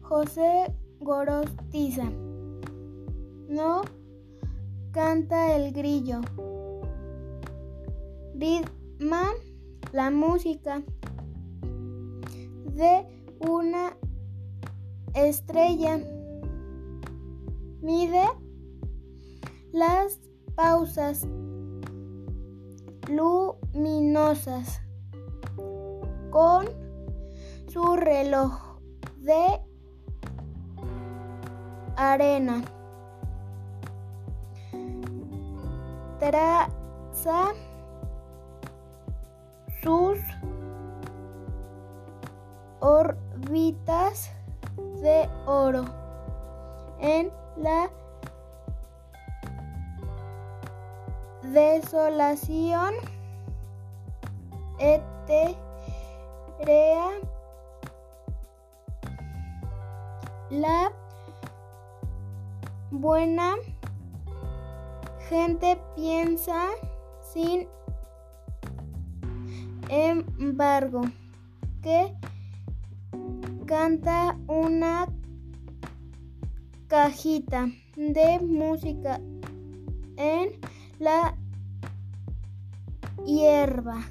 José Gorostiza. No canta el grillo. Ritma la música de una estrella. Mide las pausas luminosas con su reloj de arena. Traza sus órbitas de oro en la desolación etérea la buena gente piensa sin embargo que canta una cajita de música en la hierba.